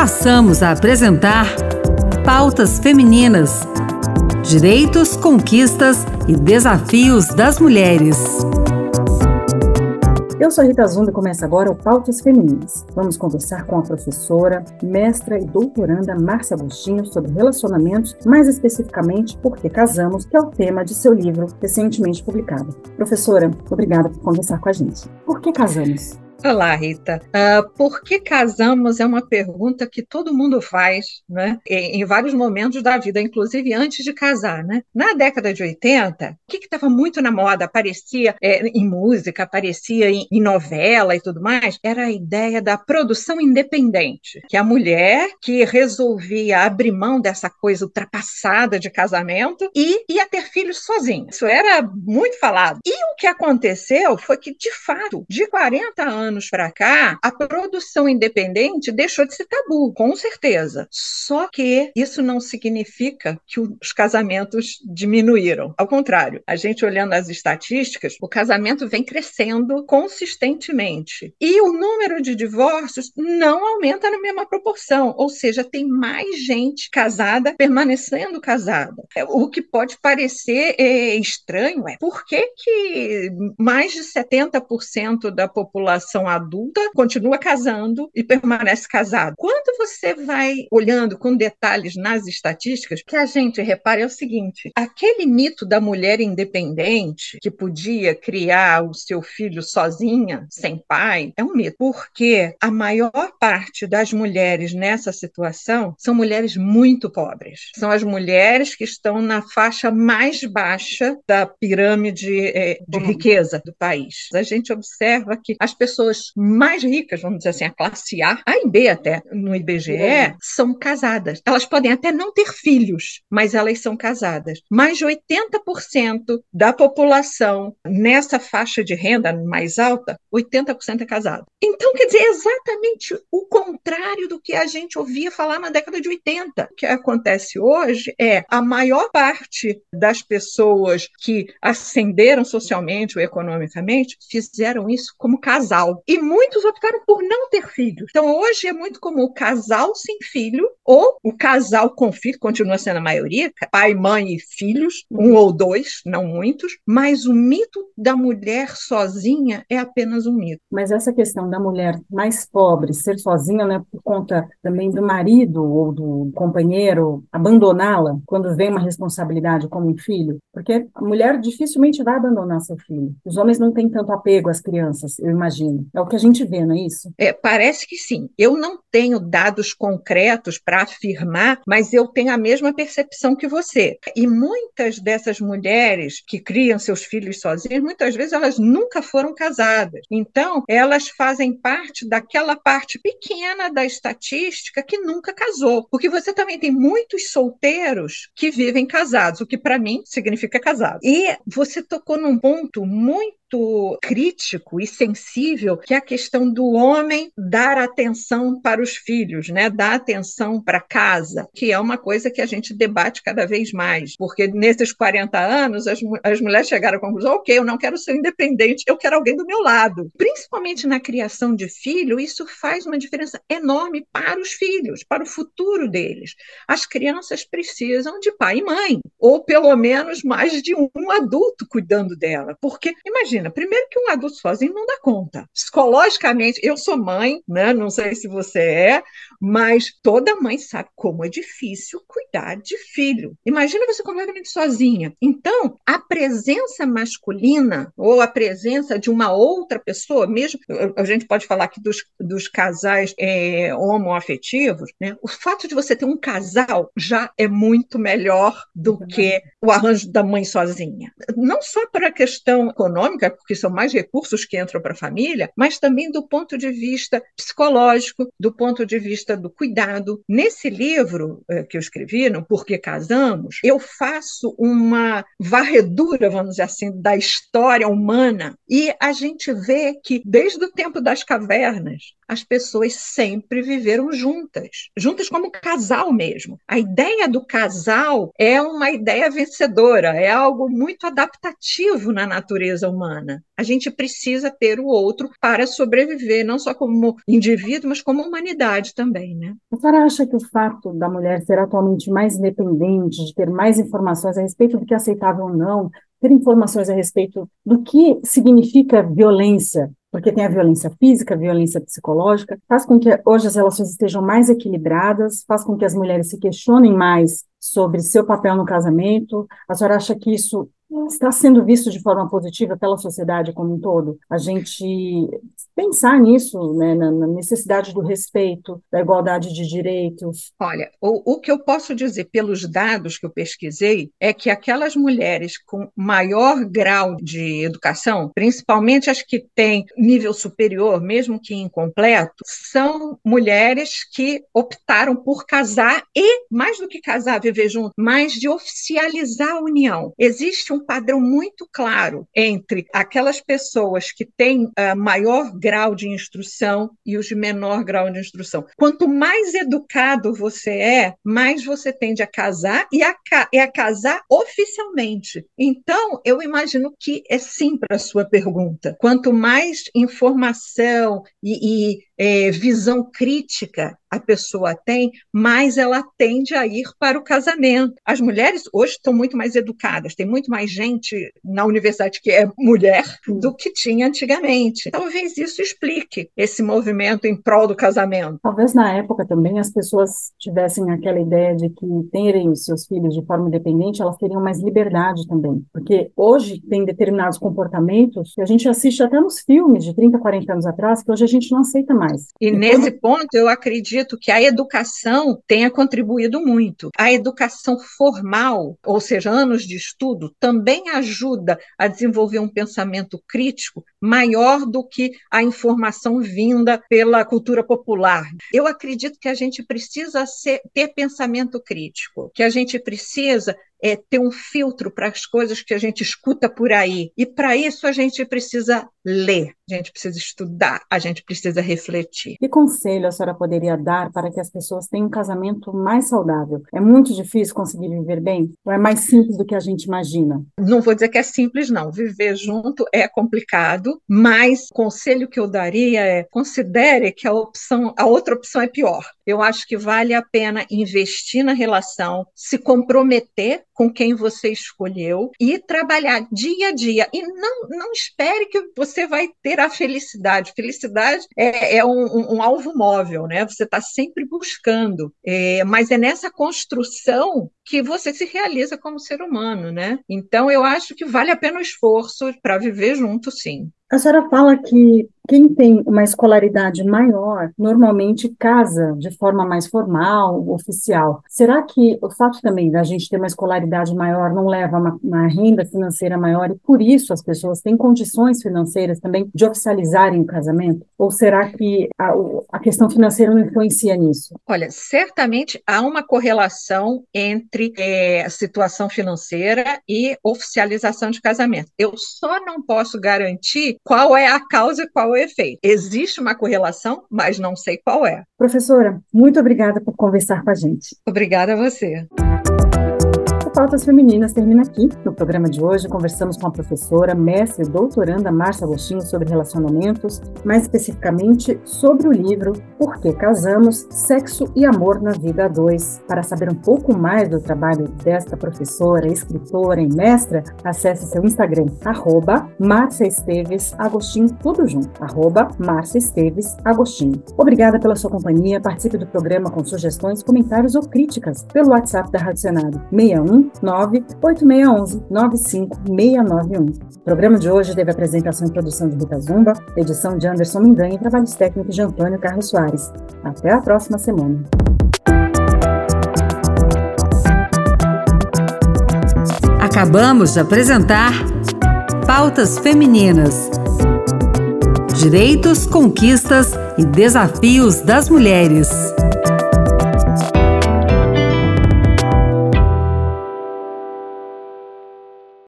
passamos a apresentar Pautas Femininas: Direitos, Conquistas e Desafios das Mulheres. Eu sou Rita Zunda e começa agora o Pautas Femininas. Vamos conversar com a professora, mestra e doutoranda Márcia Agostinho sobre relacionamentos, mais especificamente Por que Casamos, que é o tema de seu livro recentemente publicado. Professora, obrigada por conversar com a gente. Por que casamos? Olá, Rita. Uh, por que casamos é uma pergunta que todo mundo faz, né? Em, em, vários momentos da vida, inclusive antes de casar, né? Na década de 80, o que estava muito na moda, aparecia é, em música, aparecia em, em, novela e tudo mais, era a ideia da produção independente, que a mulher que resolvia abrir mão dessa coisa ultrapassada de casamento e ia ter filhos sozinha. Isso era muito falado. E o que aconteceu foi que, de fato, de 40 anos anos para cá, a produção independente deixou de ser tabu, com certeza. Só que isso não significa que os casamentos diminuíram. Ao contrário, a gente olhando as estatísticas, o casamento vem crescendo consistentemente. E o número de divórcios não aumenta na mesma proporção, ou seja, tem mais gente casada permanecendo casada. É, o que pode parecer é, estranho é por que, que mais de 70% da população população adulta continua casando e permanece casado. Quando você vai olhando com detalhes nas estatísticas, que a gente repara é o seguinte: aquele mito da mulher independente que podia criar o seu filho sozinha, sem pai, é um mito, porque a maior parte das mulheres nessa situação são mulheres muito pobres. São as mulheres que estão na faixa mais baixa da pirâmide é, de riqueza do país. A gente observa que as pessoas pessoas mais ricas, vamos dizer assim, a classe A, A e B até, no IBGE, é. são casadas. Elas podem até não ter filhos, mas elas são casadas. Mais de 80% da população nessa faixa de renda mais alta, 80% é casado. Então, quer dizer, é exatamente o contrário do que a gente ouvia falar na década de 80. O que acontece hoje é a maior parte das pessoas que ascenderam socialmente ou economicamente fizeram isso como casal. E muitos optaram por não ter filhos. Então, hoje é muito comum o casal sem filho ou o casal com filho, continua sendo a maioria, pai, mãe e filhos, um ou dois, não muitos, mas o mito da mulher sozinha é apenas um mito. Mas essa questão da mulher mais pobre ser sozinha, né, por conta também do marido ou do companheiro abandoná-la quando vem uma responsabilidade como um filho, porque a mulher dificilmente vai abandonar seu filho. Os homens não têm tanto apego às crianças, eu imagino. É o que a gente vê, não é isso? É, parece que sim. Eu não tenho dados concretos para afirmar, mas eu tenho a mesma percepção que você. E muitas dessas mulheres que criam seus filhos sozinhas, muitas vezes elas nunca foram casadas. Então, elas fazem parte daquela parte pequena da estatística que nunca casou. Porque você também tem muitos solteiros que vivem casados, o que para mim significa casado. E você tocou num ponto muito muito crítico e sensível, que é a questão do homem dar atenção para os filhos, né? dar atenção para casa, que é uma coisa que a gente debate cada vez mais, porque nesses 40 anos as, as mulheres chegaram à conclusão: ok, eu não quero ser independente, eu quero alguém do meu lado. Principalmente na criação de filho, isso faz uma diferença enorme para os filhos, para o futuro deles. As crianças precisam de pai e mãe, ou pelo menos mais de um adulto cuidando dela, porque imagina imagina, primeiro que um adulto sozinho não dá conta. Psicologicamente, eu sou mãe, né? Não sei se você é, mas toda mãe sabe como é difícil cuidar de filho. Imagina você completamente sozinha. Então, a presença masculina ou a presença de uma outra pessoa, mesmo a gente pode falar aqui dos, dos casais é, homoafetivos, né? O fato de você ter um casal já é muito melhor do que o arranjo da mãe sozinha. Não só para a questão econômica, porque são mais recursos que entram para a família, mas também do ponto de vista psicológico, do ponto de vista do cuidado. Nesse livro eh, que eu escrevi, no Porquê Casamos, eu faço uma varredura, vamos dizer assim, da história humana e a gente vê que desde o tempo das cavernas as pessoas sempre viveram juntas, juntas como casal mesmo. A ideia do casal é uma ideia vencedora, é algo muito adaptativo na natureza humana. A gente precisa ter o outro para sobreviver, não só como indivíduo, mas como humanidade também, né? A senhora acha que o fato da mulher ser atualmente mais independente, de ter mais informações a respeito do que é aceitável ou não, ter informações a respeito do que significa violência, porque tem a violência física, a violência psicológica, faz com que hoje as relações estejam mais equilibradas, faz com que as mulheres se questionem mais sobre seu papel no casamento. A senhora acha que isso está sendo visto de forma positiva pela sociedade como um todo. A gente pensar nisso, né, na, necessidade do respeito, da igualdade de direitos. Olha, o, o que eu posso dizer pelos dados que eu pesquisei é que aquelas mulheres com maior grau de educação, principalmente as que têm nível superior, mesmo que incompleto, são mulheres que optaram por casar e, mais do que casar, viver junto, mais de oficializar a união. Existe um padrão muito claro entre aquelas pessoas que têm uh, maior grau de instrução e os de menor grau de instrução. Quanto mais educado você é, mais você tende a casar e a, e a casar oficialmente. Então, eu imagino que é sim para a sua pergunta. Quanto mais informação e, e é, visão crítica a pessoa tem, mais ela tende a ir para o casamento. As mulheres hoje estão muito mais educadas, tem muito mais gente na universidade que é mulher do que tinha antigamente. Talvez isso explique esse movimento em prol do casamento. Talvez na época também as pessoas tivessem aquela ideia de que terem os seus filhos de forma independente, elas teriam mais liberdade também. Porque hoje tem determinados comportamentos que a gente assiste até nos filmes de 30, 40 anos atrás, que hoje a gente não aceita mais mais. E nesse ponto, eu acredito que a educação tenha contribuído muito. A educação formal, ou seja, anos de estudo, também ajuda a desenvolver um pensamento crítico maior do que a informação vinda pela cultura popular. Eu acredito que a gente precisa ser, ter pensamento crítico, que a gente precisa é, ter um filtro para as coisas que a gente escuta por aí. E para isso a gente precisa ler, a gente precisa estudar, a gente precisa refletir. Que conselho a senhora poderia dar para que as pessoas tenham um casamento mais saudável? É muito difícil conseguir viver bem? Ou é mais simples do que a gente imagina? Não vou dizer que é simples, não. Viver junto é complicado, mas o conselho que eu daria é considere que a opção, a outra opção é pior. Eu acho que vale a pena investir na relação, se comprometer com quem você escolheu e trabalhar dia a dia. E não, não espere que você vai ter a felicidade. Felicidade é, é um, um, alvo móvel, né? Você está sempre buscando. É, mas é nessa construção que você se realiza como ser humano, né? Então eu acho que vale a pena o esforço para viver junto, sim. A senhora fala que quem tem uma escolaridade maior normalmente casa de forma mais formal, oficial. Será que o fato também da gente ter uma escolaridade maior não leva a uma, uma renda financeira maior e por isso as pessoas têm condições financeiras também de oficializarem o casamento? Ou será que a, a questão financeira não influencia nisso? Olha, certamente há uma correlação entre é, a situação financeira e oficialização de casamento. Eu só não posso garantir qual é a causa e qual é o efeito. Existe uma correlação, mas não sei qual é. Professora, muito obrigada por conversar com a gente. Obrigada a você. Pautas Femininas termina aqui. No programa de hoje, conversamos com a professora, mestre e doutoranda Márcia Agostinho sobre relacionamentos, mais especificamente sobre o livro Por que Casamos? Sexo e Amor na Vida a Dois. Para saber um pouco mais do trabalho desta professora, escritora e mestra, acesse seu Instagram, arroba Márcia Esteves Agostinho, tudo junto, arroba Márcia Esteves Agostinho. Obrigada pela sua companhia, participe do programa com sugestões, comentários ou críticas pelo WhatsApp da Rádio Senado, 61 98611 95691. O programa de hoje teve apresentação e produção de Rita Zumba, edição de Anderson Mindanha e trabalhos técnicos de Antônio Carlos Soares. Até a próxima semana. Acabamos de apresentar Pautas Femininas. Direitos, conquistas e desafios das mulheres.